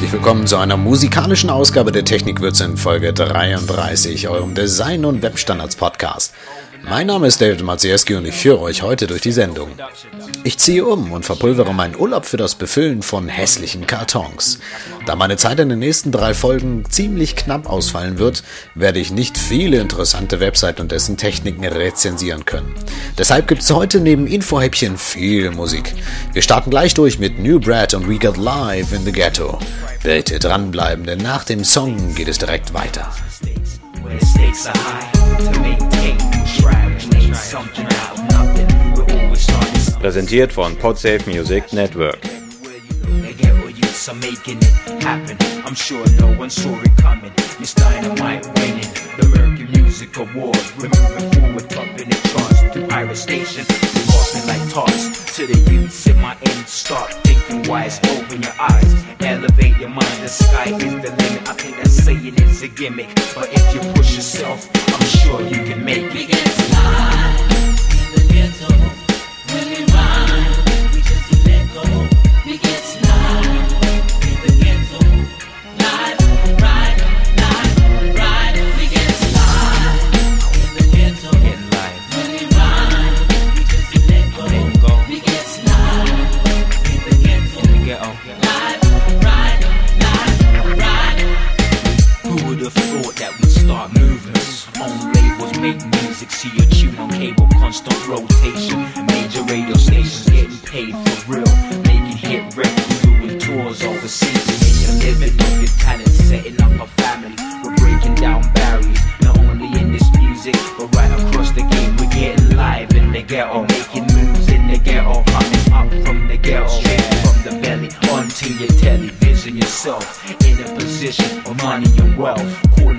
herzlich willkommen zu einer musikalischen Ausgabe der Technikwürze in Folge 33, eurem Design- und Webstandards-Podcast. Mein Name ist David Mazieski und ich führe euch heute durch die Sendung. Ich ziehe um und verpulvere meinen Urlaub für das Befüllen von hässlichen Kartons. Da meine Zeit in den nächsten drei Folgen ziemlich knapp ausfallen wird, werde ich nicht viele interessante Webseiten und dessen Techniken rezensieren können. Deshalb gibt es heute neben Infohäppchen viel Musik. Wir starten gleich durch mit New Brad und We Got Live in the Ghetto. Bitte dranbleiben, denn nach dem Song geht es direkt weiter. when the stakes are high. To make cake, to make something out of nothing. we always Präsentiert von Podsafe Music Network. I'm sure no one saw it coming. Miss Dynamite winning the Mercury Music Award. We're forward, the charts to Pirate Station. We're walking like to the youths in my end. Start thinking wise, open your eyes, elevate your mind. The sky is the limit. I think that saying is a gimmick, but if you push yourself, I'm sure you can make it. We get slide in the ghetto when we ride.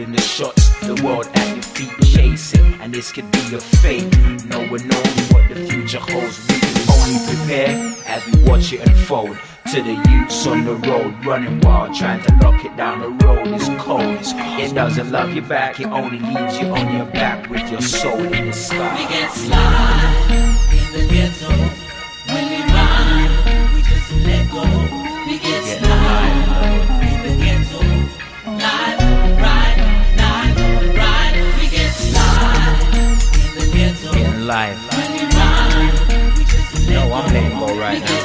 Calling the shots, the world at your feet, chasing. And this could be your fate. No one knows what the future holds. We can only prepare as we watch it unfold. To the youths on the road, running wild, trying to lock it down. The road is cold. It doesn't love you back, it only leaves you on your back with your soul in the sky. We get slide in the ghetto when we ride. We just let go. We get slide No, I'm letting go right now.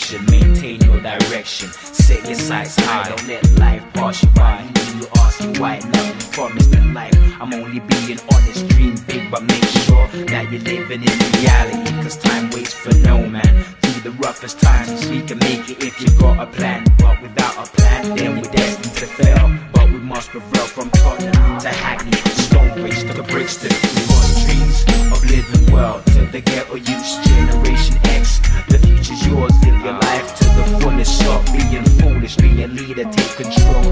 Dedication, maintain your direction. Set your sights high, don't let life pass you by. You ask you why, nothing promised in life. I'm only being honest, dream big, but make sure that you're living in reality. Cause time waits for no man. Through the roughest times, we can make it if you got a plan. But without a plan, then we're destined to fail. But we must prevail from Tottenham to Hackney, Stonebridge to Brixton. We got dreams of living well to the ghetto youth generation X. The yours, live your life to the fullest. Stop being foolish, be a leader, take control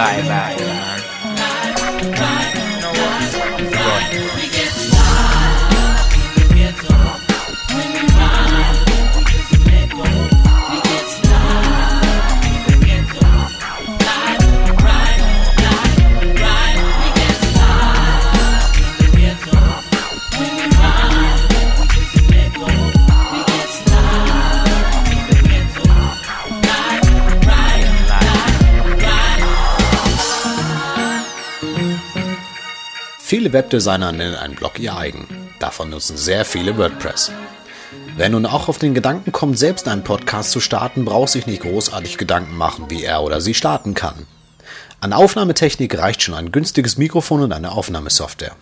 bye, bye. bye. bye. Webdesigner nennen einen Blog ihr eigen. Davon nutzen sehr viele WordPress. Wer nun auch auf den Gedanken kommt, selbst einen Podcast zu starten, braucht sich nicht großartig Gedanken machen, wie er oder sie starten kann. An Aufnahmetechnik reicht schon ein günstiges Mikrofon und eine Aufnahmesoftware.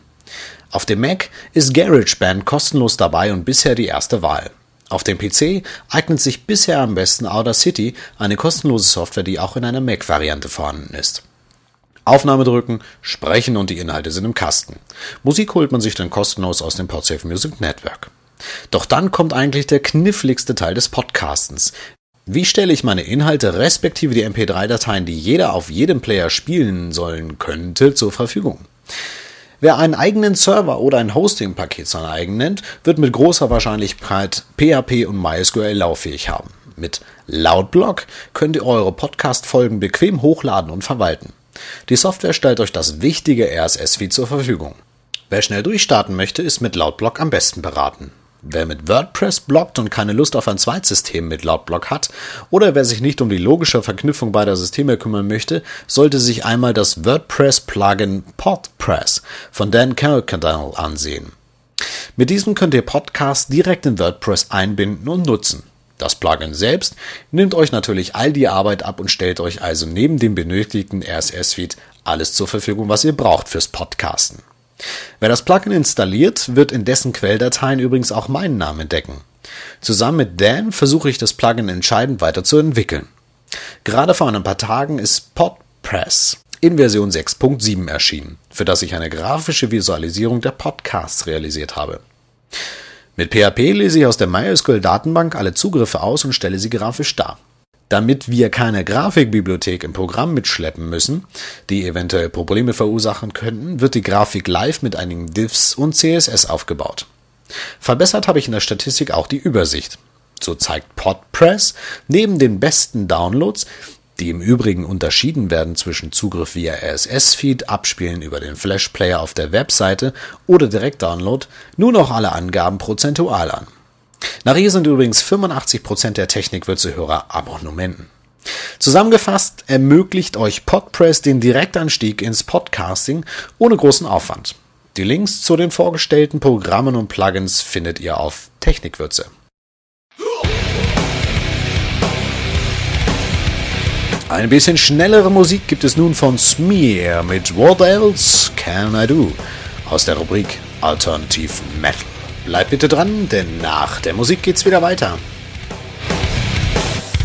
Auf dem Mac ist GarageBand kostenlos dabei und bisher die erste Wahl. Auf dem PC eignet sich bisher am besten Audacity, eine kostenlose Software, die auch in einer Mac-Variante vorhanden ist. Aufnahme drücken, sprechen und die Inhalte sind im Kasten. Musik holt man sich dann kostenlos aus dem Podsafe Music Network. Doch dann kommt eigentlich der kniffligste Teil des Podcastens. Wie stelle ich meine Inhalte respektive die MP3-Dateien, die jeder auf jedem Player spielen sollen könnte, zur Verfügung? Wer einen eigenen Server oder ein Hosting-Paket sein eigen nennt, wird mit großer Wahrscheinlichkeit PHP und MySQL lauffähig haben. Mit Loudblock könnt ihr eure Podcast-Folgen bequem hochladen und verwalten. Die Software stellt euch das wichtige RSS-Feed zur Verfügung. Wer schnell durchstarten möchte, ist mit Loudblock am besten beraten. Wer mit WordPress bloggt und keine Lust auf ein Zweitsystem mit Loudblock hat, oder wer sich nicht um die logische Verknüpfung beider Systeme kümmern möchte, sollte sich einmal das WordPress-Plugin Podpress von Dan Carroll ansehen. Mit diesem könnt ihr Podcasts direkt in WordPress einbinden und nutzen. Das Plugin selbst nimmt euch natürlich all die Arbeit ab und stellt euch also neben dem benötigten RSS-Feed alles zur Verfügung, was ihr braucht fürs Podcasten. Wer das Plugin installiert, wird in dessen Quelldateien übrigens auch meinen Namen entdecken. Zusammen mit Dan versuche ich das Plugin entscheidend weiterzuentwickeln. Gerade vor ein paar Tagen ist PodPress in Version 6.7 erschienen, für das ich eine grafische Visualisierung der Podcasts realisiert habe. Mit PHP lese ich aus der MySQL-Datenbank alle Zugriffe aus und stelle sie grafisch dar. Damit wir keine Grafikbibliothek im Programm mitschleppen müssen, die eventuell Probleme verursachen könnten, wird die Grafik live mit einigen Diffs und CSS aufgebaut. Verbessert habe ich in der Statistik auch die Übersicht. So zeigt Podpress neben den besten Downloads, die im Übrigen unterschieden werden zwischen Zugriff via RSS-Feed, Abspielen über den Flash-Player auf der Webseite oder Direktdownload, nur noch alle Angaben prozentual an. Nach ihr sind übrigens 85% der Technikwürze-Hörer Abonnementen. Zusammengefasst ermöglicht euch Podpress den Direktanstieg ins Podcasting ohne großen Aufwand. Die Links zu den vorgestellten Programmen und Plugins findet ihr auf Technikwürze. Ein bisschen schnellere Musik gibt es nun von Smear mit What Else Can I Do aus der Rubrik Alternative Metal. Bleibt bitte dran, denn nach der Musik geht's wieder weiter.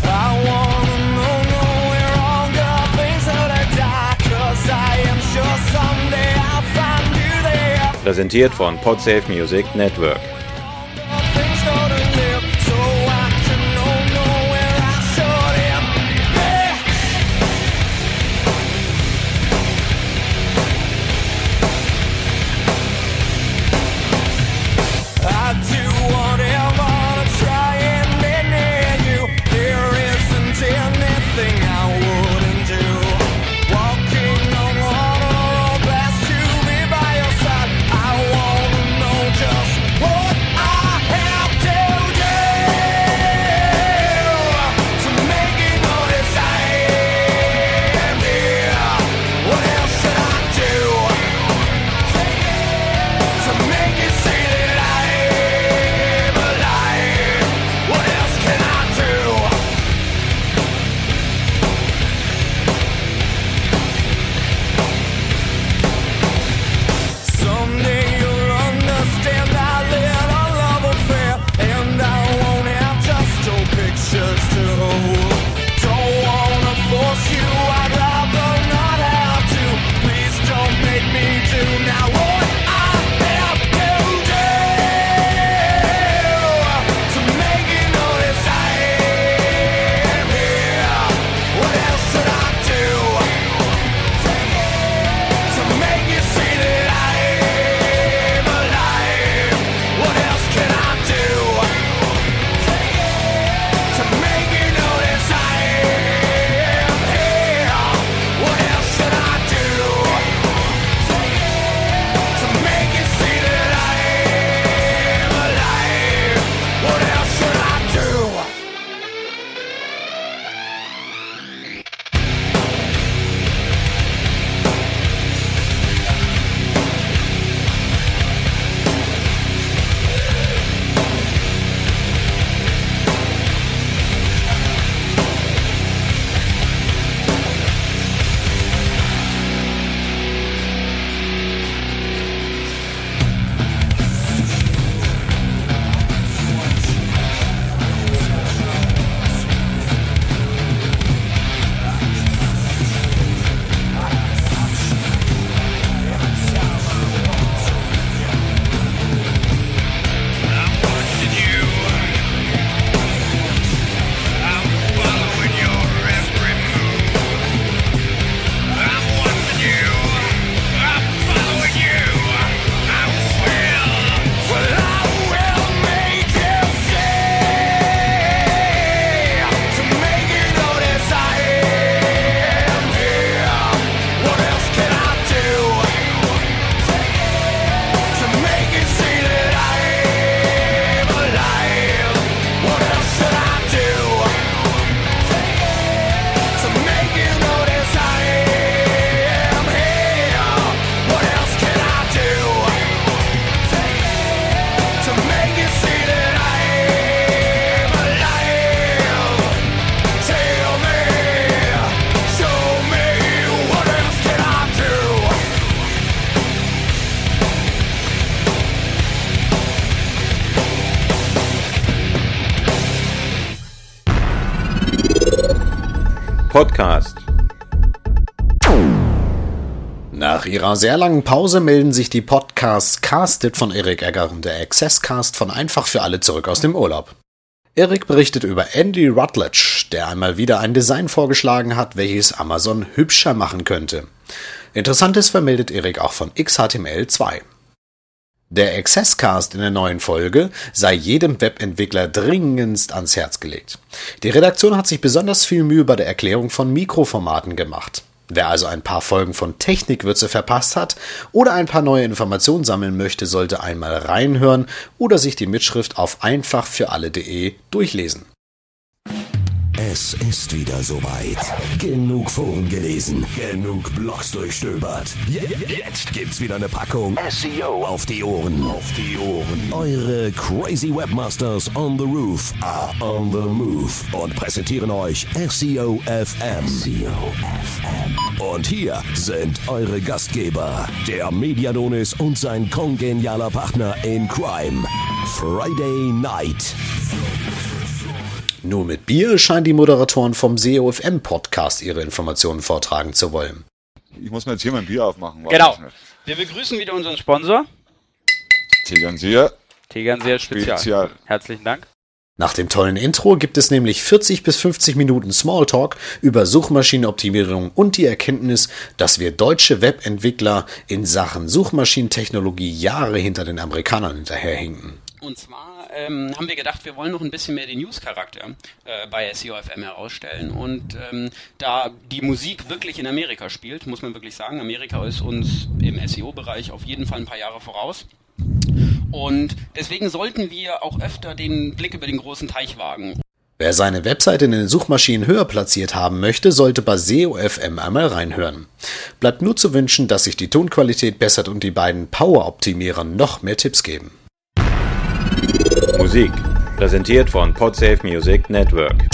I wanna know, know where Podcast. Nach ihrer sehr langen Pause melden sich die Podcasts Casted von Erik Egger und der Accesscast von Einfach für alle zurück aus dem Urlaub. Erik berichtet über Andy Rutledge, der einmal wieder ein Design vorgeschlagen hat, welches Amazon hübscher machen könnte. Interessantes vermeldet Erik auch von XHTML2. Der Accesscast in der neuen Folge sei jedem Webentwickler dringendst ans Herz gelegt. Die Redaktion hat sich besonders viel Mühe bei der Erklärung von Mikroformaten gemacht. Wer also ein paar Folgen von Technikwürze verpasst hat oder ein paar neue Informationen sammeln möchte, sollte einmal reinhören oder sich die Mitschrift auf einfachfüralle.de durchlesen. Es ist wieder soweit. Genug Foren gelesen, genug Blogs durchstöbert. Je- Jetzt gibt's wieder eine Packung SEO auf die Ohren. Auf die Ohren. Eure Crazy Webmasters on the Roof are on the move und präsentieren euch SEO FM. SEO FM. Und hier sind eure Gastgeber, der Mediadonis und sein kongenialer Partner in Crime, Friday Night. Nur mit Bier scheinen die Moderatoren vom SEOFM Podcast ihre Informationen vortragen zu wollen. Ich muss mir jetzt hier mein Bier aufmachen. Genau. Wir begrüßen wieder unseren Sponsor, Tegernseer. Tegernseer Spezial. Spezial. Herzlichen Dank. Nach dem tollen Intro gibt es nämlich 40 bis 50 Minuten Smalltalk über Suchmaschinenoptimierung und die Erkenntnis, dass wir deutsche Webentwickler in Sachen Suchmaschinentechnologie Jahre hinter den Amerikanern hinterherhinken. Und zwar ähm, haben wir gedacht, wir wollen noch ein bisschen mehr den News-Charakter äh, bei SEO-FM herausstellen. Und ähm, da die Musik wirklich in Amerika spielt, muss man wirklich sagen, Amerika ist uns im SEO-Bereich auf jeden Fall ein paar Jahre voraus. Und deswegen sollten wir auch öfter den Blick über den großen Teich wagen. Wer seine Webseite in den Suchmaschinen höher platziert haben möchte, sollte bei SEO-FM einmal reinhören. Bleibt nur zu wünschen, dass sich die Tonqualität bessert und die beiden Power-Optimierer noch mehr Tipps geben. Musik. Präsentiert von Podsafe Music Network.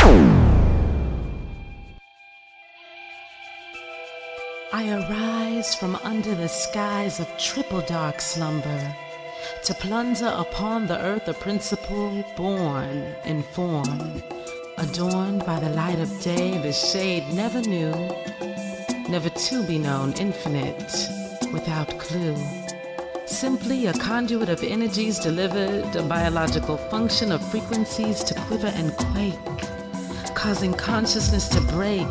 I arise from under the skies of triple dark slumber to plunder upon the earth a principle born in form, adorned by the light of day the shade never knew, never to be known, infinite, without clue. Simply a conduit of energies delivered, a biological function of frequencies to quiver and quake causing consciousness to break,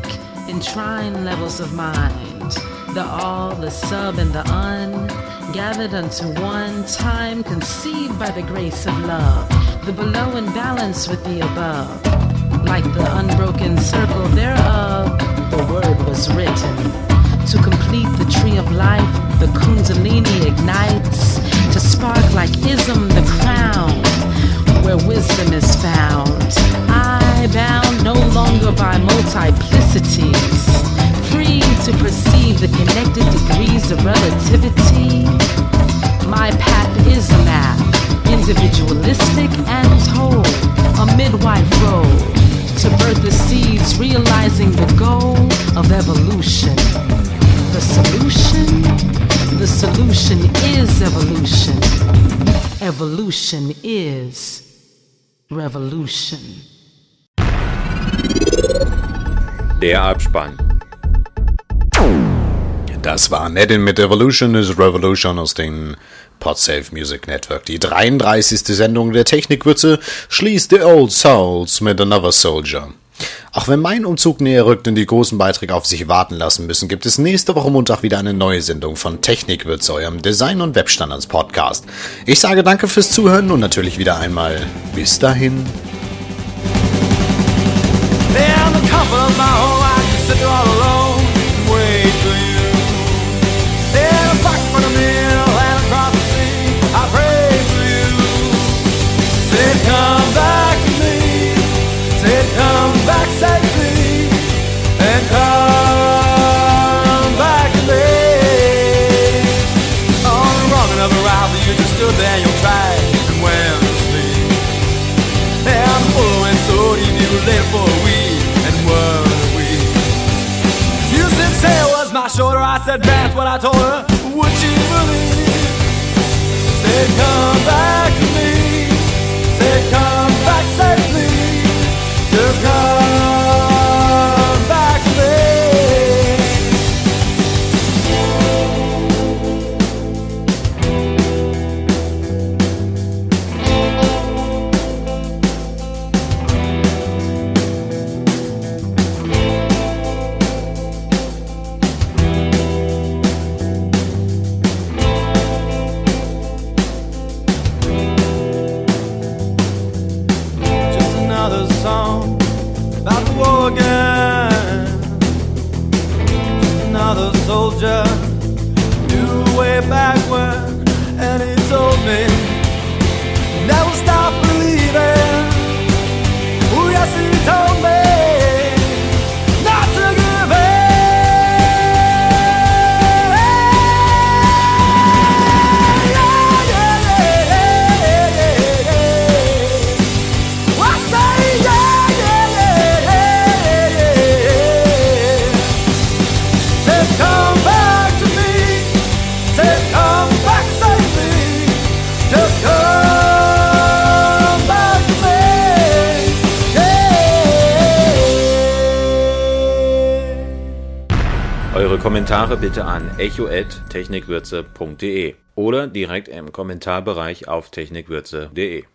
enshrine levels of mind. The all, the sub, and the un, gathered unto one time, conceived by the grace of love, the below in balance with the above. Like the unbroken circle thereof, the word was written. To complete the tree of life, the Kundalini ignites, to spark like ism the crown where wisdom is found. I bound no longer by multiplicities, free to perceive the connected degrees of relativity. My path is a map, individualistic and whole, a midwife role to birth the seeds, realizing the goal of evolution. The solution, the solution is evolution. Evolution is revolution. Der Abspann. Das war Nedin mit Evolution is Revolution aus dem Podsafe Music Network. Die 33. Sendung der Technikwürze schließt The Old Souls mit Another Soldier. Auch wenn mein Umzug näher rückt und die großen Beiträge auf sich warten lassen müssen, gibt es nächste Woche Montag wieder eine neue Sendung von Technikwürze, eurem Design- und Webstandards Podcast. Ich sage danke fürs Zuhören und natürlich wieder einmal bis dahin. In Kommentare bitte an echo@technikwürze.de oder direkt im Kommentarbereich auf technikwürze.de.